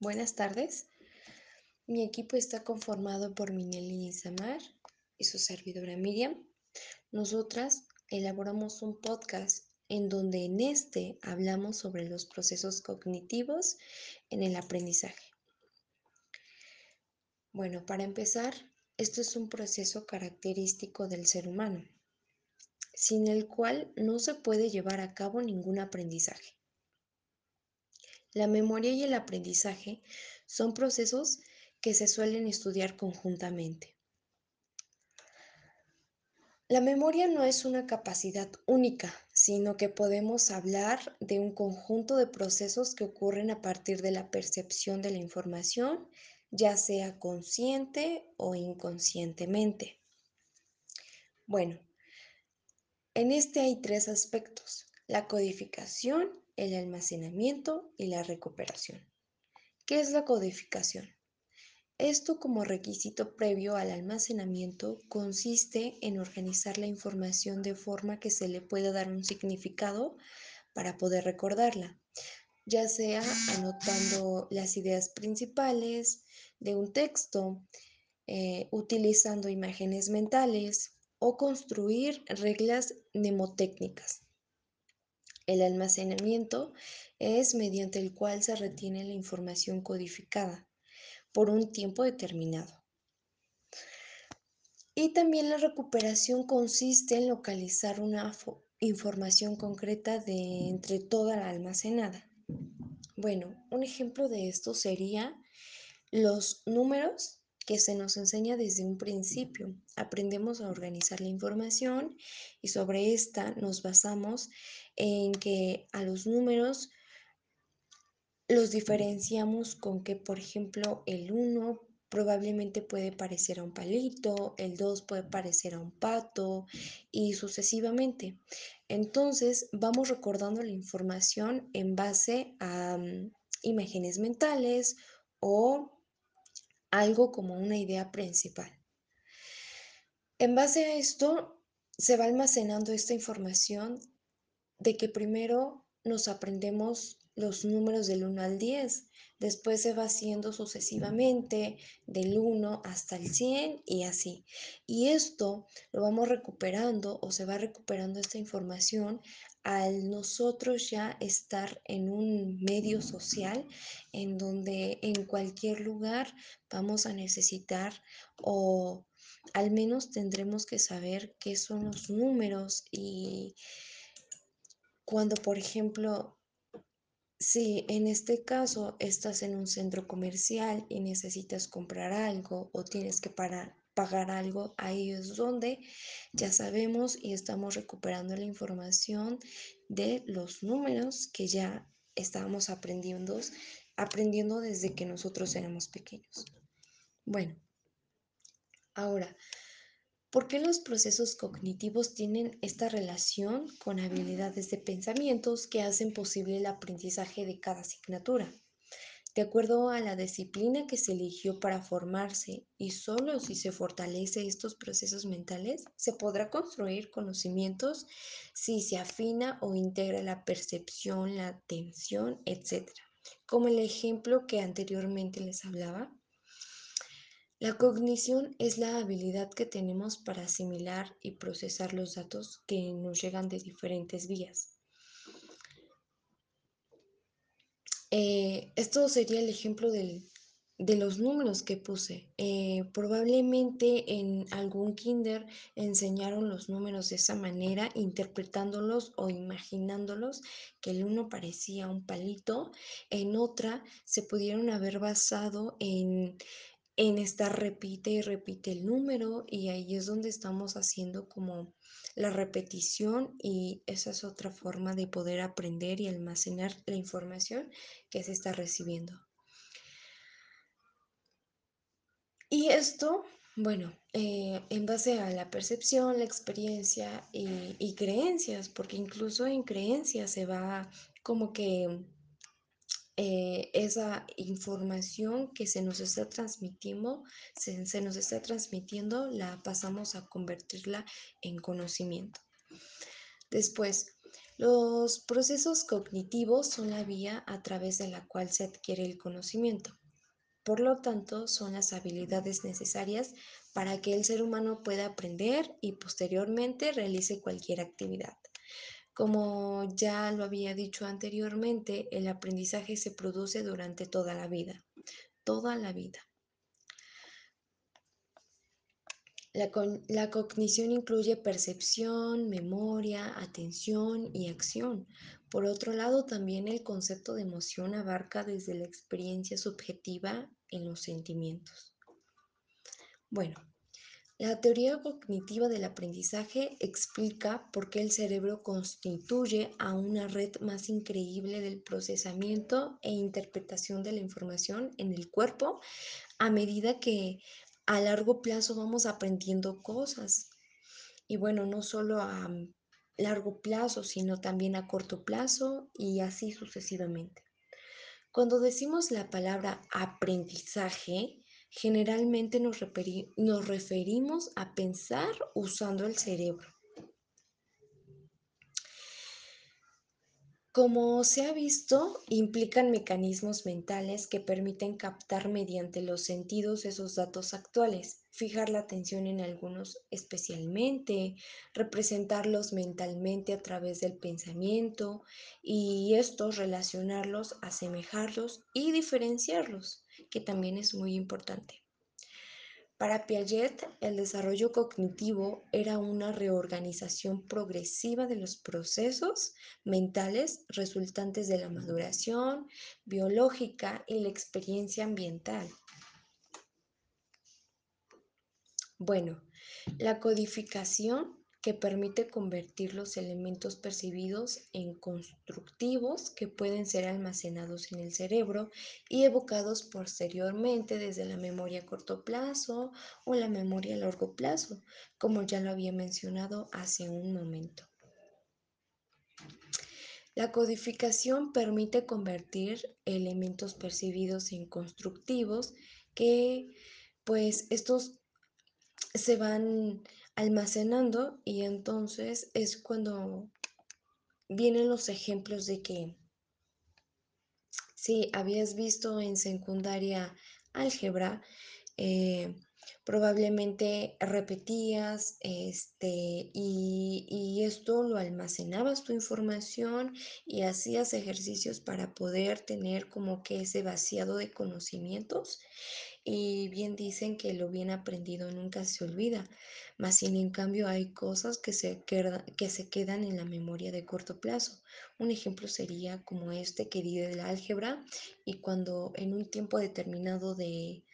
Buenas tardes. Mi equipo está conformado por Mineli Samar y su servidora Miriam. Nosotras elaboramos un podcast en donde en este hablamos sobre los procesos cognitivos en el aprendizaje. Bueno, para empezar, esto es un proceso característico del ser humano, sin el cual no se puede llevar a cabo ningún aprendizaje. La memoria y el aprendizaje son procesos que se suelen estudiar conjuntamente. La memoria no es una capacidad única, sino que podemos hablar de un conjunto de procesos que ocurren a partir de la percepción de la información, ya sea consciente o inconscientemente. Bueno, en este hay tres aspectos, la codificación, el almacenamiento y la recuperación. ¿Qué es la codificación? Esto como requisito previo al almacenamiento consiste en organizar la información de forma que se le pueda dar un significado para poder recordarla, ya sea anotando las ideas principales de un texto, eh, utilizando imágenes mentales o construir reglas mnemotécnicas. El almacenamiento es mediante el cual se retiene la información codificada por un tiempo determinado. Y también la recuperación consiste en localizar una información concreta de entre toda la almacenada. Bueno, un ejemplo de esto sería los números que se nos enseña desde un principio. Aprendemos a organizar la información y sobre esta nos basamos en que a los números los diferenciamos con que, por ejemplo, el 1 probablemente puede parecer a un palito, el 2 puede parecer a un pato y sucesivamente. Entonces vamos recordando la información en base a um, imágenes mentales o algo como una idea principal. En base a esto, se va almacenando esta información de que primero nos aprendemos los números del 1 al 10, después se va haciendo sucesivamente del 1 hasta el 100 y así. Y esto lo vamos recuperando o se va recuperando esta información al nosotros ya estar en un medio social en donde en cualquier lugar vamos a necesitar o al menos tendremos que saber qué son los números y cuando, por ejemplo, si en este caso estás en un centro comercial y necesitas comprar algo o tienes que parar, pagar algo, ahí es donde ya sabemos y estamos recuperando la información de los números que ya estábamos aprendiendo, aprendiendo desde que nosotros éramos pequeños. Bueno, ahora, ¿por qué los procesos cognitivos tienen esta relación con habilidades de pensamientos que hacen posible el aprendizaje de cada asignatura? De acuerdo a la disciplina que se eligió para formarse y solo si se fortalece estos procesos mentales se podrá construir conocimientos si se afina o integra la percepción, la atención, etc. Como el ejemplo que anteriormente les hablaba. La cognición es la habilidad que tenemos para asimilar y procesar los datos que nos llegan de diferentes vías. Eh, esto sería el ejemplo de los números que puse. Eh, probablemente en algún kinder enseñaron los números de esa manera, interpretándolos o imaginándolos, que el uno parecía un palito, en otra se pudieron haber basado en, en estar repite y repite el número y ahí es donde estamos haciendo como la repetición y esa es otra forma de poder aprender y almacenar la información que se está recibiendo. Y esto, bueno, eh, en base a la percepción, la experiencia y, y creencias, porque incluso en creencias se va como que eh, esa información que se nos está transmitiendo, se, se, nos está transmitiendo, la pasamos a convertirla en conocimiento. Después, Los procesos cognitivos son la vía a través de la cual se adquiere el conocimiento. Por lo tanto, son las habilidades necesarias para que el ser humano pueda aprender y posteriormente realice cualquier actividad. Como ya lo había dicho anteriormente, el aprendizaje se produce durante toda la vida, toda la vida. La, cognición incluye percepción, memoria, atención y acción. Por otro lado, también el concepto de emoción abarca desde la experiencia subjetiva en los sentimientos. Bueno, la teoría cognitiva del aprendizaje explica por qué el cerebro constituye a una red más increíble del procesamiento e interpretación de la información en el cuerpo a medida que a largo plazo vamos aprendiendo cosas. Y bueno, no solo a largo plazo, sino también a corto plazo y así sucesivamente. Cuando decimos la palabra aprendizaje, generalmente nos, referimos a pensar usando el cerebro. Como se ha visto, implican mecanismos mentales que permiten captar mediante los sentidos esos datos actuales, fijar la atención en algunos especialmente, representarlos mentalmente a través del pensamiento y estos relacionarlos, asemejarlos y diferenciarlos, que también es muy importante. Para Piaget, el desarrollo cognitivo era una reorganización progresiva de los procesos mentales resultantes de la maduración biológica y la experiencia ambiental. Bueno, la codificación que permite convertir los elementos percibidos en constructivos que pueden ser almacenados en el cerebro y evocados posteriormente desde la memoria a corto plazo o la memoria a largo plazo, como ya lo había mencionado hace un momento. La codificación permite convertir elementos percibidos en constructivos que pues estos se van almacenando y entonces es cuando vienen los ejemplos de que si habías visto en secundaria álgebra, eh, probablemente repetías este, y, y, esto lo almacenabas tu información y hacías ejercicios para poder tener como que ese vaciado de conocimientos y bien dicen que lo bien aprendido nunca se olvida, mas sin en cambio hay cosas que se, queda, que se quedan en la memoria de corto plazo. Un ejemplo sería como este que di del álgebra y cuando en un tiempo determinado de,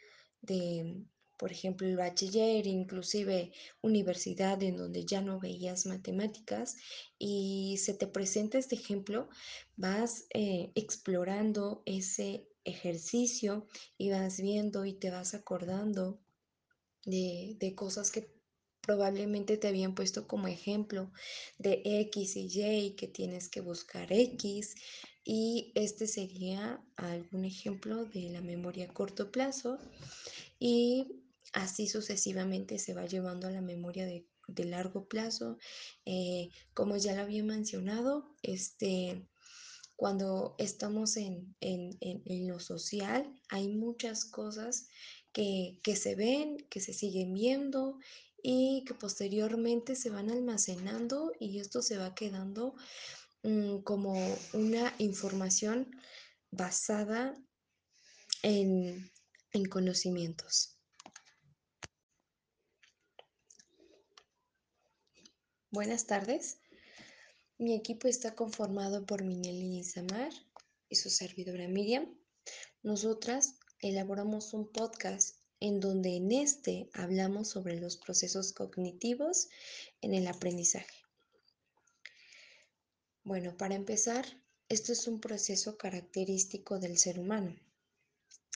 de por ejemplo, el bachiller, inclusive universidad en donde ya no veías matemáticas y se te presenta este ejemplo, vas eh, explorando ese ejercicio y vas viendo y te vas acordando de, de cosas que probablemente te habían puesto como ejemplo de X y Y que tienes que buscar X y este sería algún ejemplo de la memoria a corto plazo y así sucesivamente se va llevando a la memoria de, de largo plazo. Eh, como ya lo había mencionado, este, cuando estamos en, en, en, lo social, hay muchas cosas que, que, se ven, que se siguen viendo y que posteriormente se van almacenando y esto se va quedando um, como una información basada en, en conocimientos. Buenas tardes. Mi equipo está conformado por Minelli Samar y su servidora Miriam. Nosotras elaboramos un podcast en donde en este hablamos sobre los procesos cognitivos en el aprendizaje. Bueno, para empezar, esto es un proceso característico del ser humano,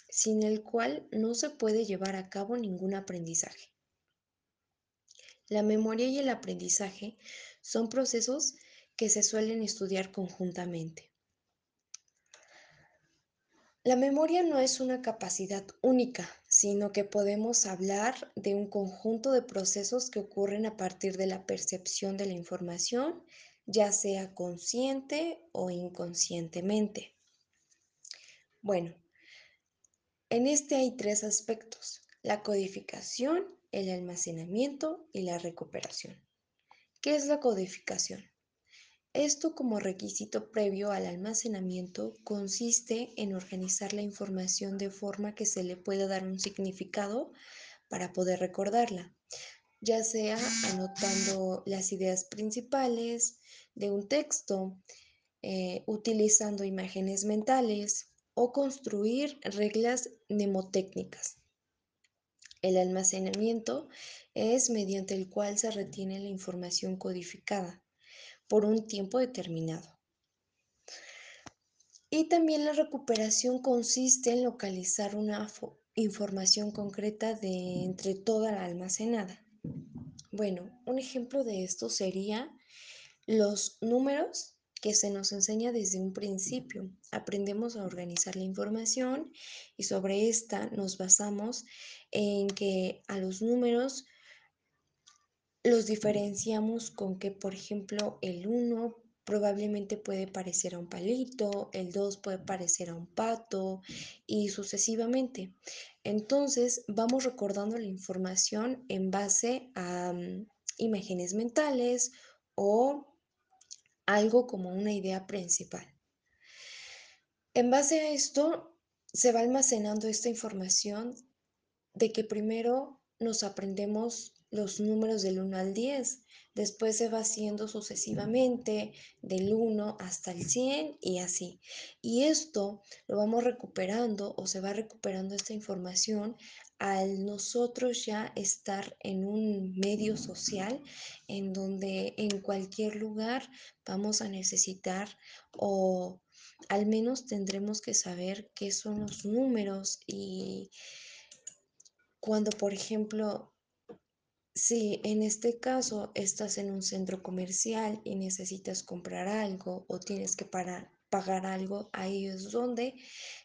sin el cual no se puede llevar a cabo ningún aprendizaje. La memoria y el aprendizaje son procesos que se suelen estudiar conjuntamente. La memoria no es una capacidad única, sino que podemos hablar de un conjunto de procesos que ocurren a partir de la percepción de la información ya sea consciente o inconscientemente. Bueno, en este hay tres aspectos, la codificación, el almacenamiento y la recuperación. ¿Qué es la codificación? Esto como requisito previo al almacenamiento consiste en organizar la información de forma que se le pueda dar un significado para poder recordarla, ya sea anotando las ideas principales de un texto, eh, utilizando imágenes mentales o construir reglas mnemotécnicas. El almacenamiento es mediante el cual se retiene la información codificada por un tiempo determinado. Y también la recuperación consiste en localizar una información concreta de entre toda la almacenada. Bueno, un ejemplo de esto sería los números que se nos enseña desde un principio. Aprendemos a organizar la información y sobre esta nos basamos en que a los números los diferenciamos con que, por ejemplo, el 1 probablemente puede parecer a un palito, el 2 puede parecer a un pato y sucesivamente. Entonces vamos recordando la información en base a mm, imágenes mentales o algo como una idea principal. En base a esto, se va almacenando esta información de que primero nos aprendemos los números del 1 al 10. Después se va haciendo sucesivamente del 1 hasta el 100 y así. Y esto lo vamos recuperando o se va recuperando esta información al nosotros ya estar en un medio social en donde en cualquier lugar vamos a necesitar o al menos tendremos que saber qué son los números y cuando por ejemplo si en este caso estás en un centro comercial y necesitas comprar algo o tienes que pagar algo, ahí es donde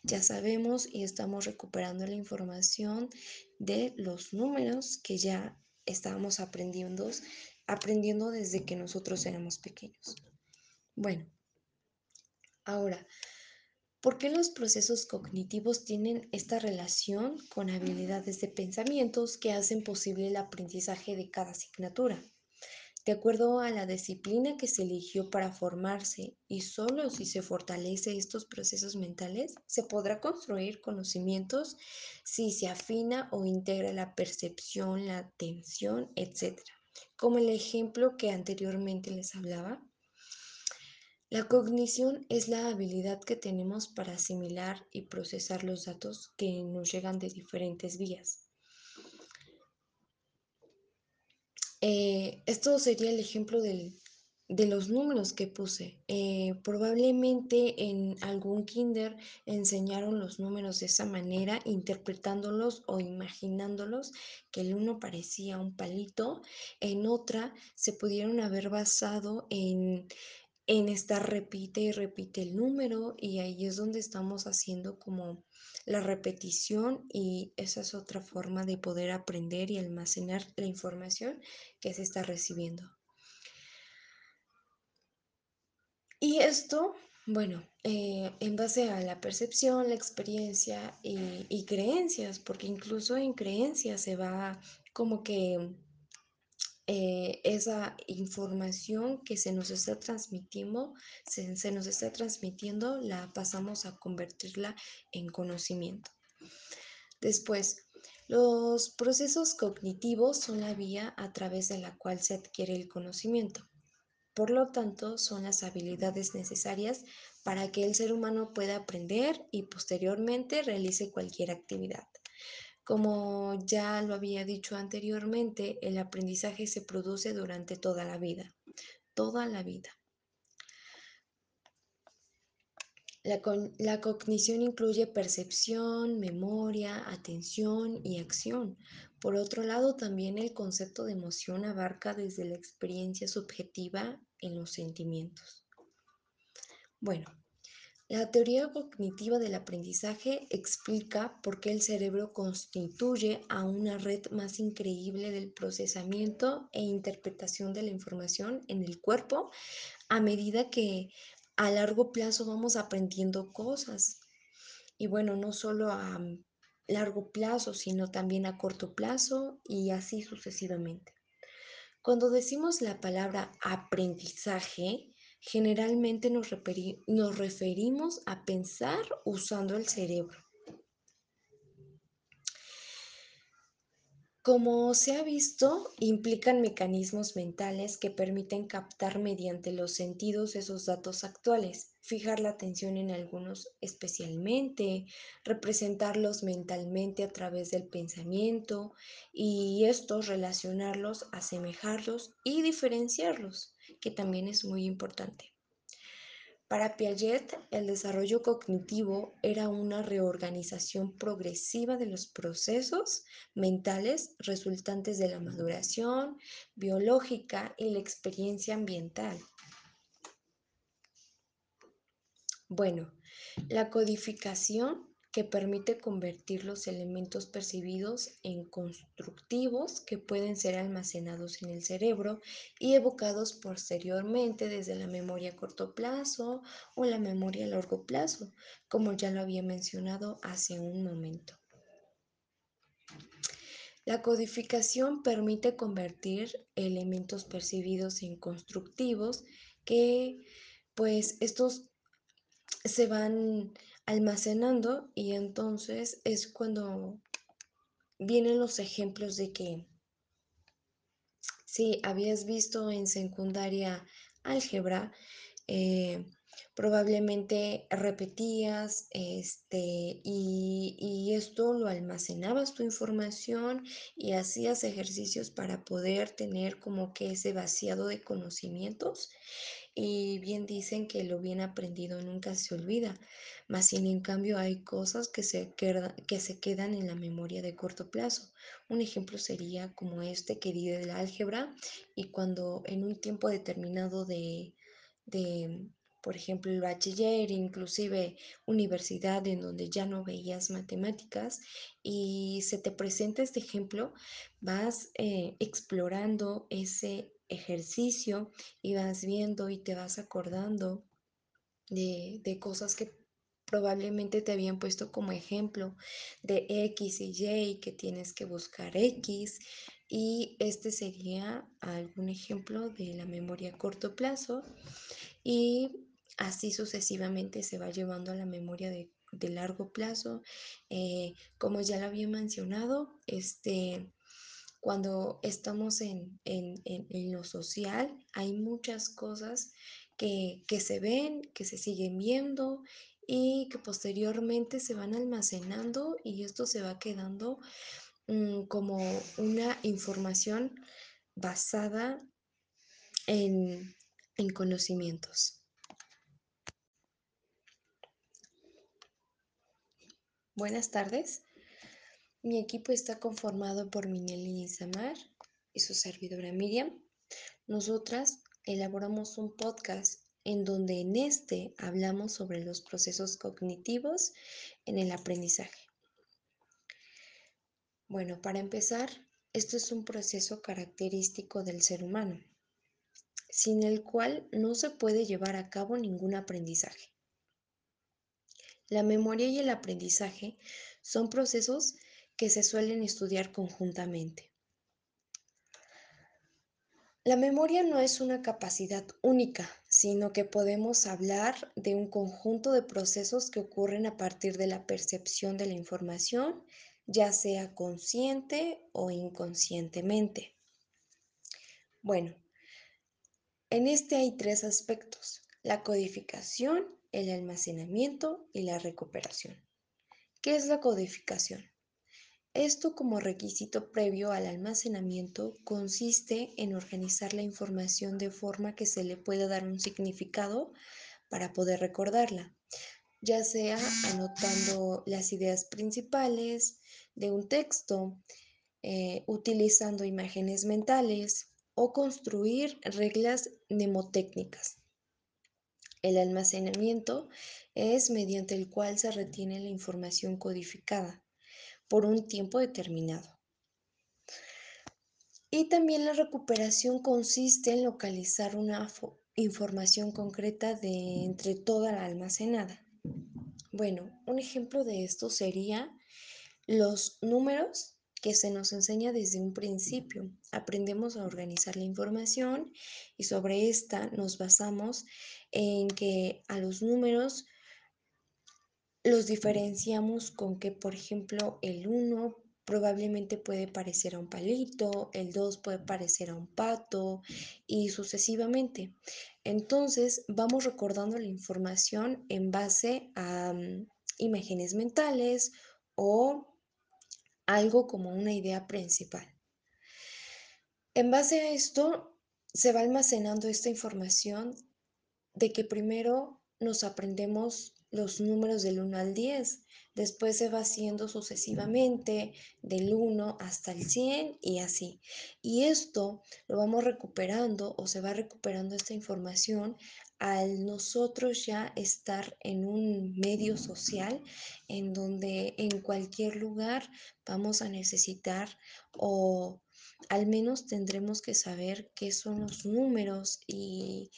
ya sabemos y estamos recuperando la información de los números que ya estábamos aprendiendo, aprendiendo desde que nosotros éramos pequeños. Bueno, ahora, ¿Por qué los procesos cognitivos tienen esta relación con habilidades de pensamientos que hacen posible el aprendizaje de cada asignatura? De acuerdo a la disciplina que se eligió para formarse y solo si se fortalece estos procesos mentales, se podrá construir conocimientos si se afina o integra la percepción, la atención, etc. Como el ejemplo que anteriormente les hablaba, la cognición es la habilidad que tenemos para asimilar y procesar los datos que nos llegan de diferentes vías. Eh, esto sería el ejemplo de los números que puse. Eh, probablemente en algún kinder enseñaron los números de esa manera, interpretándolos o imaginándolos, que el uno parecía un palito. En otra se pudieron haber basado en en estar repite y repite el número y ahí es donde estamos haciendo como la repetición y esa es otra forma de poder aprender y almacenar la información que se está recibiendo. Y esto, bueno, eh, en base a la percepción, la experiencia y, y creencias, porque incluso en creencias se va como que eh, esa información que se nos está transmitiendo, se, se nos está transmitiendo, la pasamos a convertirla en conocimiento. Después, los procesos cognitivos son la vía a través de la cual se adquiere el conocimiento. Por lo tanto, son las habilidades necesarias para que el ser humano pueda aprender y posteriormente realice cualquier actividad. Como ya lo había dicho anteriormente, el aprendizaje se produce durante toda la vida, toda la vida. La, la, cognición incluye percepción, memoria, atención y acción. Por otro lado, también el concepto de emoción abarca desde la experiencia subjetiva en los sentimientos. Bueno, La teoría cognitiva del aprendizaje explica por qué el cerebro constituye a una red más increíble del procesamiento e interpretación de la información en el cuerpo a medida que a largo plazo vamos aprendiendo cosas. Y bueno, no solo a largo plazo, sino también a corto plazo y así sucesivamente. Cuando decimos la palabra aprendizaje, generalmente nos, referimos a pensar usando el cerebro. Como se ha visto, implican mecanismos mentales que permiten captar mediante los sentidos esos datos actuales, fijar la atención en algunos especialmente, representarlos mentalmente a través del pensamiento y estos relacionarlos, asemejarlos y diferenciarlos, que también es muy importante. Para Piaget, el desarrollo cognitivo era una reorganización progresiva de los procesos mentales resultantes de la maduración biológica y la experiencia ambiental. Bueno, la codificación que permite convertir los elementos percibidos en constructivos que pueden ser almacenados en el cerebro y evocados posteriormente desde la memoria a corto plazo o la memoria a largo plazo, como ya lo había mencionado hace un momento. La codificación permite convertir elementos percibidos en constructivos que pues estos se van almacenando y entonces es cuando vienen los ejemplos de que si habías visto en secundaria álgebra, eh, probablemente repetías este, y, y, esto lo almacenabas tu información y hacías ejercicios para poder tener como que ese vaciado de conocimientos y bien dicen que lo bien aprendido nunca se olvida, mas sin en cambio hay cosas que se, que se quedan en la memoria de corto plazo. Un ejemplo sería como este que di del álgebra y cuando en un tiempo determinado de, de por ejemplo, el bachiller, inclusive universidad en donde ya no veías matemáticas y se te presenta este ejemplo, vas eh, explorando ese ejercicio y vas viendo y te vas acordando de, de cosas que probablemente te habían puesto como ejemplo de X y Y que tienes que buscar X y este sería algún ejemplo de la memoria a corto plazo y así sucesivamente se va llevando a la memoria de, de largo plazo. Eh, como ya lo había mencionado, este, cuando estamos en, en, en, lo social, hay muchas cosas que, que, se ven, que se siguen viendo y que posteriormente se van almacenando y esto se va quedando um, como una información basada en, en conocimientos. Buenas tardes. Mi equipo está conformado por Minelli Samar y su servidora Miriam. Nosotras elaboramos un podcast en donde en este hablamos sobre los procesos cognitivos en el aprendizaje. Bueno, para empezar, esto es un proceso característico del ser humano, sin el cual no se puede llevar a cabo ningún aprendizaje. La memoria y el aprendizaje son procesos que se suelen estudiar conjuntamente. La memoria no es una capacidad única, sino que podemos hablar de un conjunto de procesos que ocurren a partir de la percepción de la información, ya sea consciente o inconscientemente. Bueno, en este hay tres aspectos, la codificación, el almacenamiento y la recuperación. ¿Qué es la codificación? Esto como requisito previo al almacenamiento consiste en organizar la información de forma que se le pueda dar un significado para poder recordarla, ya sea anotando las ideas principales de un texto, eh, utilizando imágenes mentales o construir reglas mnemotécnicas. El almacenamiento es mediante el cual se retiene la información codificada por un tiempo determinado. Y también la recuperación consiste en localizar una información concreta de entre toda la almacenada. Bueno, un ejemplo de esto sería los números que se nos enseña desde un principio. Aprendemos a organizar la información y sobre esta nos basamos en que a los números los diferenciamos con que, por ejemplo, el 1 probablemente puede parecer a un palito, el 2 puede parecer a un pato y sucesivamente. Entonces vamos recordando la información en base a mm, imágenes mentales o algo como una idea principal. En base a esto, se va almacenando esta información de que primero nos aprendemos los números del 1 al 10, después se va haciendo sucesivamente del 1 hasta el 100 y así. Y esto lo vamos recuperando o se va recuperando esta información al nosotros ya estar en un medio social en donde en cualquier lugar vamos a necesitar o al menos tendremos que saber qué son los números y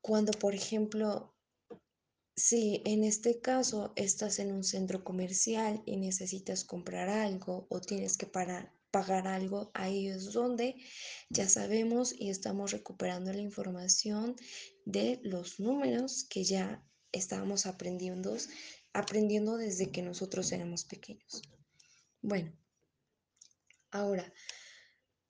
cuando, por ejemplo, si en este caso estás en un centro comercial y necesitas comprar algo o tienes que pagar algo, ahí es donde ya sabemos y estamos recuperando la información de los números que ya estábamos aprendiendo, aprendiendo desde que nosotros éramos pequeños. Bueno, ahora,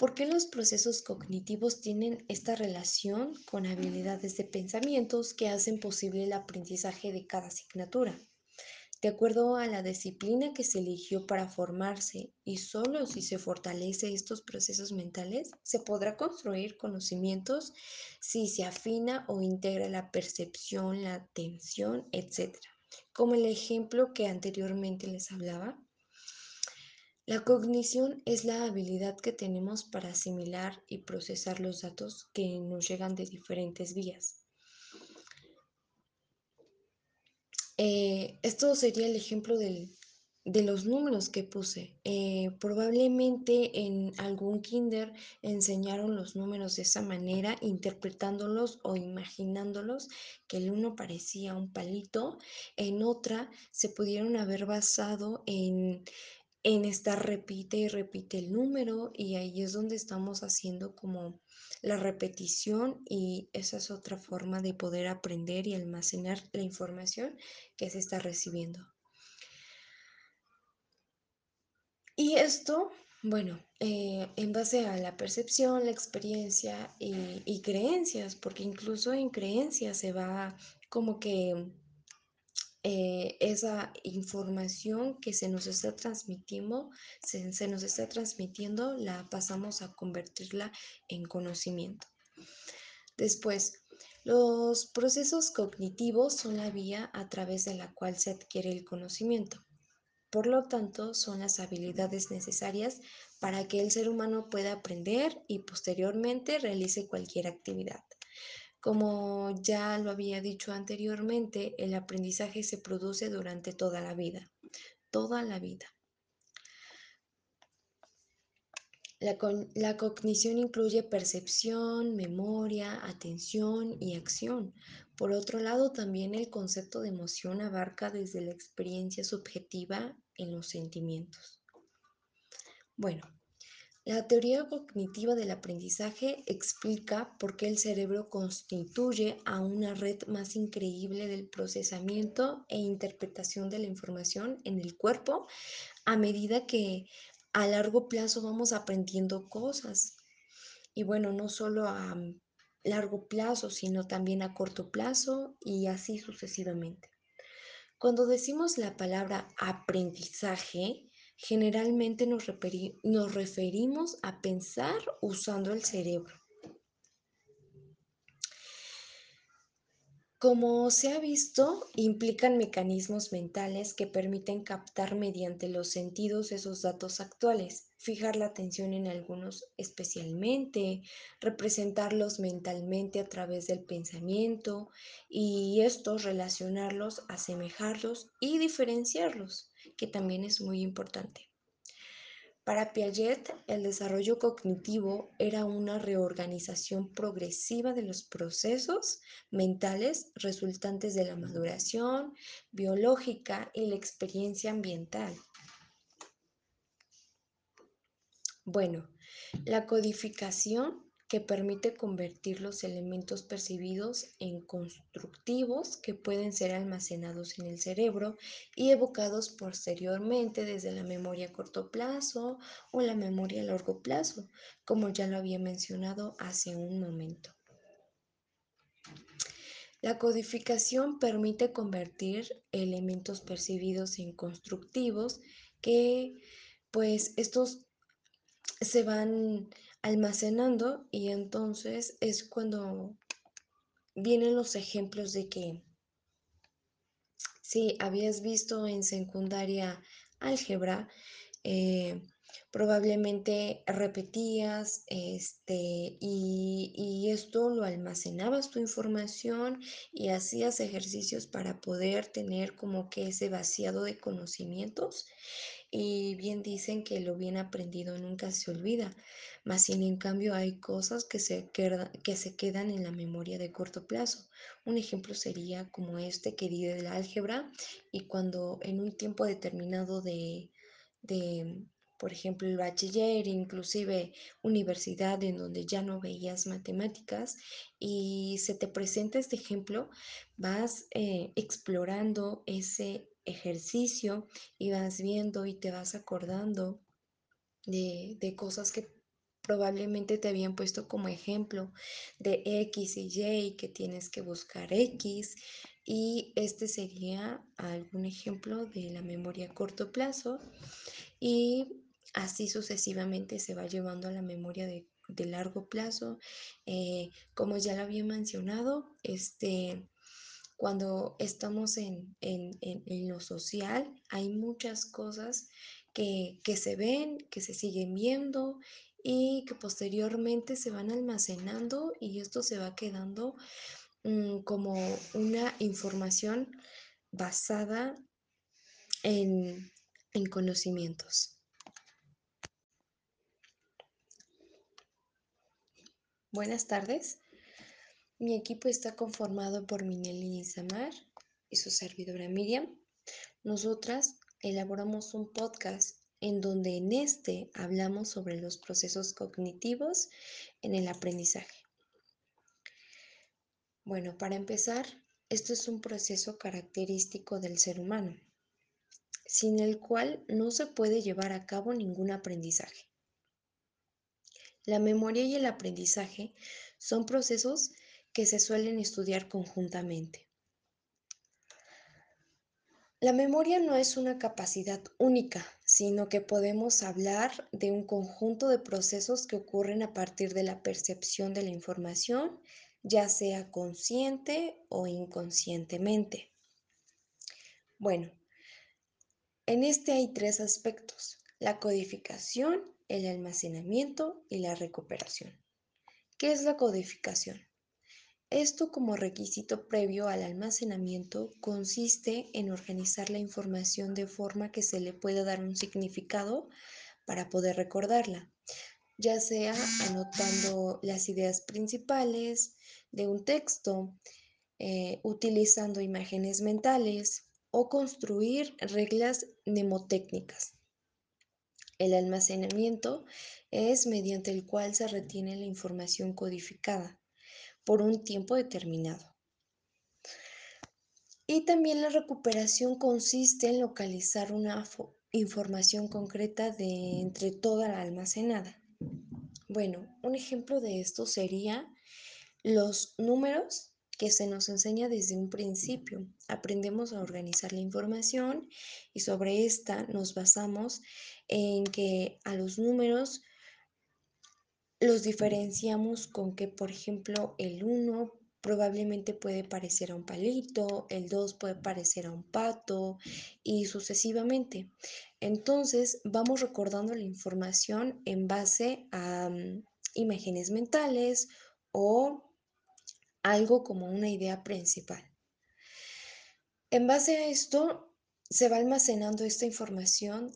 ¿por qué los procesos cognitivos tienen esta relación con habilidades de pensamientos que hacen posible el aprendizaje de cada asignatura? de acuerdo a la disciplina que se eligió para formarse y solo si se fortalece estos procesos mentales se podrá construir conocimientos si se afina o integra la percepción, la atención, etc. Como el ejemplo que anteriormente les hablaba. La cognición es la habilidad que tenemos para asimilar y procesar los datos que nos llegan de diferentes vías. Eh, esto sería el ejemplo de los números que puse. Eh, probablemente en algún kinder enseñaron los números de esa manera, interpretándolos o imaginándolos, que el uno parecía un palito. En otra se pudieron haber basado en en estar repite y repite el número y ahí es donde estamos haciendo como la repetición y esa es otra forma de poder aprender y almacenar la información que se está recibiendo. Y esto, bueno, eh, en base a la percepción, la experiencia y, y creencias, porque incluso en creencias se va como que eh, esa información que se nos está transmitiendo, se, se nos está transmitiendo, la pasamos a convertirla en conocimiento. Después, los procesos cognitivos son la vía a través de la cual se adquiere el conocimiento. Por lo tanto, son las habilidades necesarias para que el ser humano pueda aprender y posteriormente realice cualquier actividad. Como ya lo había dicho anteriormente, el aprendizaje se produce durante toda la vida, toda la vida. La, cognición incluye percepción, memoria, atención y acción. Por otro lado, también el concepto de emoción abarca desde la experiencia subjetiva en los sentimientos. Bueno, la teoría cognitiva del aprendizaje explica por qué el cerebro constituye a una red más increíble del procesamiento e interpretación de la información en el cuerpo a medida que a largo plazo vamos aprendiendo cosas. Y bueno, no solo a largo plazo, sino también a corto plazo y así sucesivamente. Cuando decimos la palabra aprendizaje, Generalmente nos, referimos a pensar usando el cerebro. Como se ha visto, implican mecanismos mentales que permiten captar mediante los sentidos esos datos actuales, fijar la atención en algunos especialmente, representarlos mentalmente a través del pensamiento y estos relacionarlos, asemejarlos y diferenciarlos, que también es muy importante. Para Piaget, el desarrollo cognitivo era una reorganización progresiva de los procesos mentales resultantes de la maduración biológica y la experiencia ambiental. Bueno, la codificación que permite convertir los elementos percibidos en constructivos que pueden ser almacenados en el cerebro y evocados posteriormente desde la memoria a corto plazo o la memoria a largo plazo, como ya lo había mencionado hace un momento. La codificación permite convertir elementos percibidos en constructivos que pues estos se van almacenando y entonces es cuando vienen los ejemplos de que si habías visto en secundaria álgebra, eh, probablemente repetías este, y, y, esto lo almacenabas tu información y hacías ejercicios para poder tener como que ese vaciado de conocimientos y bien dicen que lo bien aprendido nunca se olvida, mas sin en cambio hay cosas que se, queda, que se quedan en la memoria de corto plazo. Un ejemplo sería como este que di del álgebra y cuando en un tiempo determinado de, de por ejemplo, el bachiller, inclusive universidad en donde ya no veías matemáticas y se te presenta este ejemplo, vas eh, explorando ese ejercicio y vas viendo y te vas acordando de, de cosas que probablemente te habían puesto como ejemplo de X y Y que tienes que buscar X y este sería algún ejemplo de la memoria a corto plazo y así sucesivamente se va llevando a la memoria de, de largo plazo. Eh, como ya lo había mencionado, este, cuando estamos en, en, en, lo social hay muchas cosas que, que se ven, que se siguen viendo y que posteriormente se van almacenando y esto se va quedando um, como una información basada en, en conocimientos. Buenas tardes. Mi equipo está conformado por Mineli Samar y su servidora Miriam. Nosotras elaboramos un podcast en donde en este hablamos sobre los procesos cognitivos en el aprendizaje. Bueno, para empezar, esto es un proceso característico del ser humano, sin el cual no se puede llevar a cabo ningún aprendizaje. La memoria y el aprendizaje son procesos que se suelen estudiar conjuntamente. La memoria no es una capacidad única, sino que podemos hablar de un conjunto de procesos que ocurren a partir de la percepción de la información, ya sea consciente o inconscientemente. Bueno, en este hay tres aspectos, la codificación, el almacenamiento y la recuperación. ¿Qué es la codificación? Esto como requisito previo al almacenamiento consiste en organizar la información de forma que se le pueda dar un significado para poder recordarla, ya sea anotando las ideas principales de un texto, eh, utilizando imágenes mentales o construir reglas mnemotécnicas. El almacenamiento es mediante el cual se retiene la información codificada por un tiempo determinado. Y también la recuperación consiste en localizar una información concreta de entre toda la almacenada. Bueno, un ejemplo de esto sería los números que se nos enseña desde un principio. Aprendemos a organizar la información y sobre esta nos basamos en que a los números los diferenciamos con que, por ejemplo, el 1 probablemente puede parecer a un palito, el 2 puede parecer a un pato y sucesivamente. Entonces vamos recordando la información en base a mm, imágenes mentales o algo como una idea principal. En base a esto, se va almacenando esta información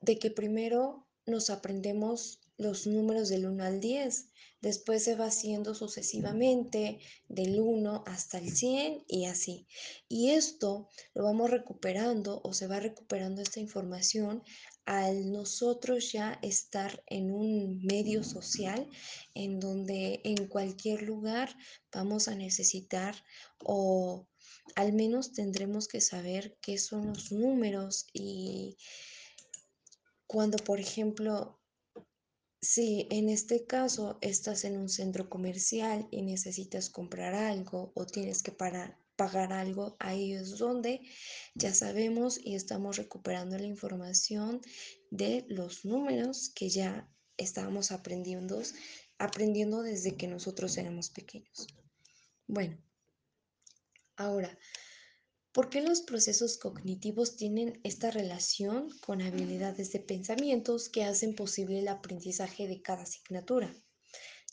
de que primero nos aprendemos los números del 1 al 10, después se va haciendo sucesivamente del 1 hasta el 100 y así. Y esto lo vamos recuperando o se va recuperando esta información al nosotros ya estar en un medio social en donde en cualquier lugar vamos a necesitar o al menos tendremos que saber qué son los números y cuando, por ejemplo, si en este caso estás en un centro comercial y necesitas comprar algo o tienes que pagar algo, ahí es donde ya sabemos y estamos recuperando la información de los números que ya estábamos aprendiendo, aprendiendo desde que nosotros éramos pequeños. Bueno, ahora, ¿Por qué los procesos cognitivos tienen esta relación con habilidades de pensamientos que hacen posible el aprendizaje de cada asignatura?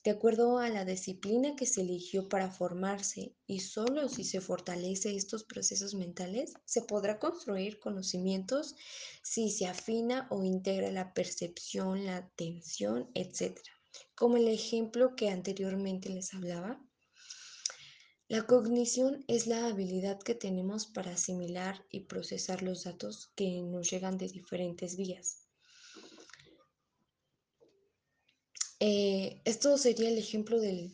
De acuerdo a la disciplina que se eligió para formarse y solo si se fortalece estos procesos mentales, se podrá construir conocimientos si se afina o integra la percepción, la atención, etc. Como el ejemplo que anteriormente les hablaba, la cognición es la habilidad que tenemos para asimilar y procesar los datos que nos llegan de diferentes vías. Eh, esto sería el ejemplo de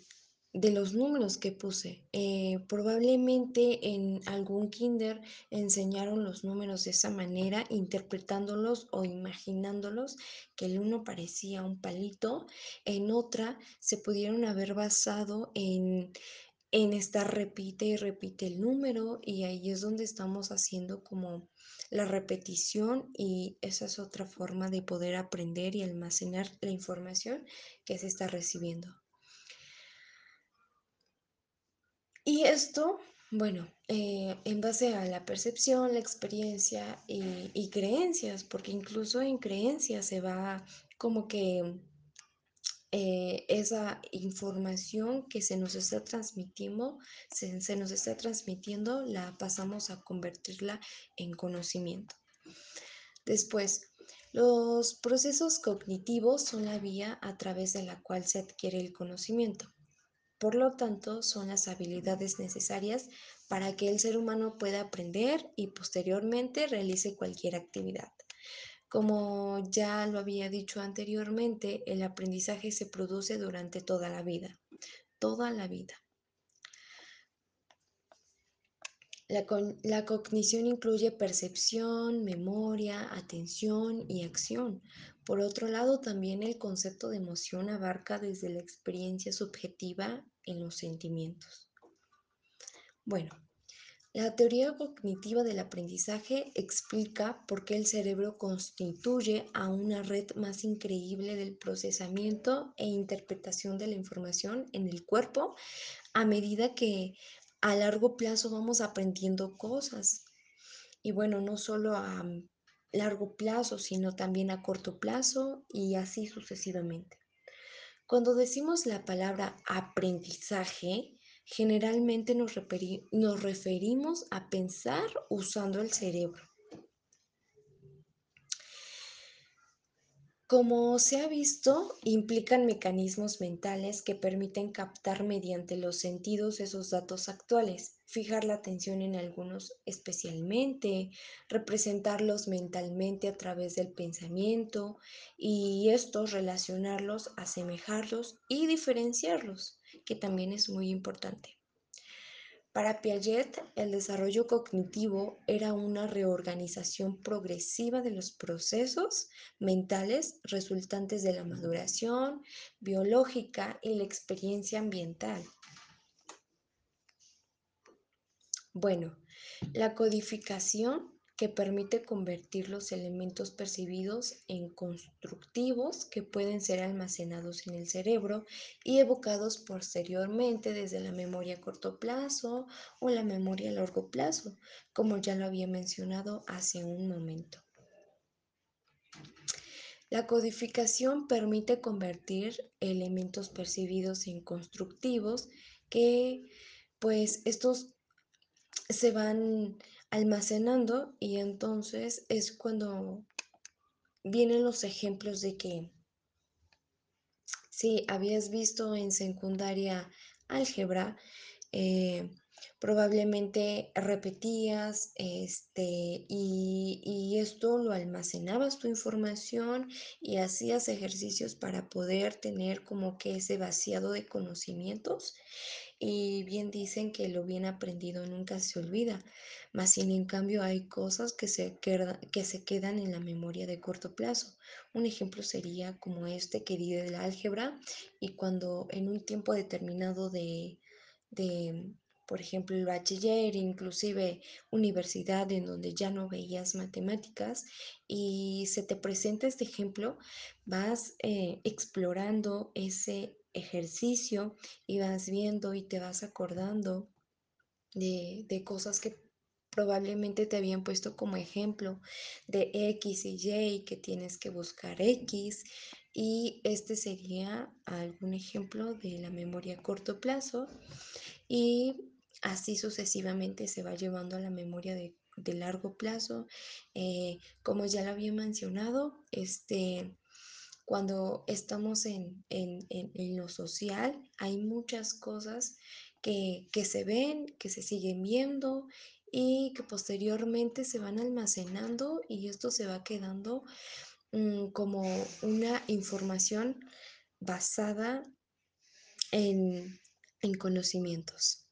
los números que puse. Eh, probablemente en algún kinder enseñaron los números de esa manera, interpretándolos o imaginándolos, que el uno parecía un palito. En otra se pudieron haber basado en en estar repite y repite el número y ahí es donde estamos haciendo como la repetición y esa es otra forma de poder aprender y almacenar la información que se está recibiendo. Y esto, bueno, eh, en base a la percepción, la experiencia y creencias, porque incluso en creencias se va como que eh, esa información que se nos está transmitiendo, se, se nos está transmitiendo, la pasamos a convertirla en conocimiento. Después, los procesos cognitivos son la vía a través de la cual se adquiere el conocimiento. Por lo tanto, son las habilidades necesarias para que el ser humano pueda aprender y posteriormente realice cualquier actividad. Como ya lo había dicho anteriormente, el aprendizaje se produce durante toda la vida, toda la vida. La, cognición incluye percepción, memoria, atención y acción. Por otro lado, también el concepto de emoción abarca desde la experiencia subjetiva en los sentimientos. Bueno, la teoría cognitiva del aprendizaje explica por qué el cerebro constituye a una red más increíble del procesamiento e interpretación de la información en el cuerpo a medida que a largo plazo vamos aprendiendo cosas. Y bueno, no solo a largo plazo, sino también a corto plazo y así sucesivamente. Cuando decimos la palabra aprendizaje, Generalmente nos, referimos a pensar usando el cerebro. Como se ha visto, implican mecanismos mentales que permiten captar mediante los sentidos esos datos actuales, fijar la atención en algunos especialmente, representarlos mentalmente a través del pensamiento y estos relacionarlos, asemejarlos y diferenciarlos, que también es muy importante. Para Piaget, el desarrollo cognitivo era una reorganización progresiva de los procesos mentales resultantes de la maduración biológica y la experiencia ambiental. Bueno, la codificación que permite convertir los elementos percibidos en constructivos que pueden ser almacenados en el cerebro y evocados posteriormente desde la memoria a corto plazo o la memoria a largo plazo, como ya lo había mencionado hace un momento. La codificación permite convertir elementos percibidos en constructivos que pues estos se van almacenando y entonces es cuando vienen los ejemplos de que si habías visto en secundaria álgebra, eh, probablemente repetías este, y, y esto lo almacenabas tu información y hacías ejercicios para poder tener como que ese vaciado de conocimientos y bien dicen que lo bien aprendido nunca se olvida, mas sin en cambio hay cosas que se, queda- que se quedan en la memoria de corto plazo. Un ejemplo sería como este que di del álgebra y cuando en un tiempo determinado de, de, por ejemplo, el bachiller, inclusive universidad, en donde ya no veías matemáticas y se te presenta este ejemplo, vas eh, explorando ese ejercicio y vas viendo y te vas acordando de, de cosas que probablemente te habían puesto como ejemplo de X y Y que tienes que buscar X y este sería algún ejemplo de la memoria a corto plazo y así sucesivamente se va llevando a la memoria de, de largo plazo. Eh, como ya lo había mencionado, este cuando estamos en, en- en- lo social, hay muchas cosas que, que se ven, que se siguen viendo y que posteriormente se van almacenando y esto se va quedando mm, como una información basada en, en conocimientos.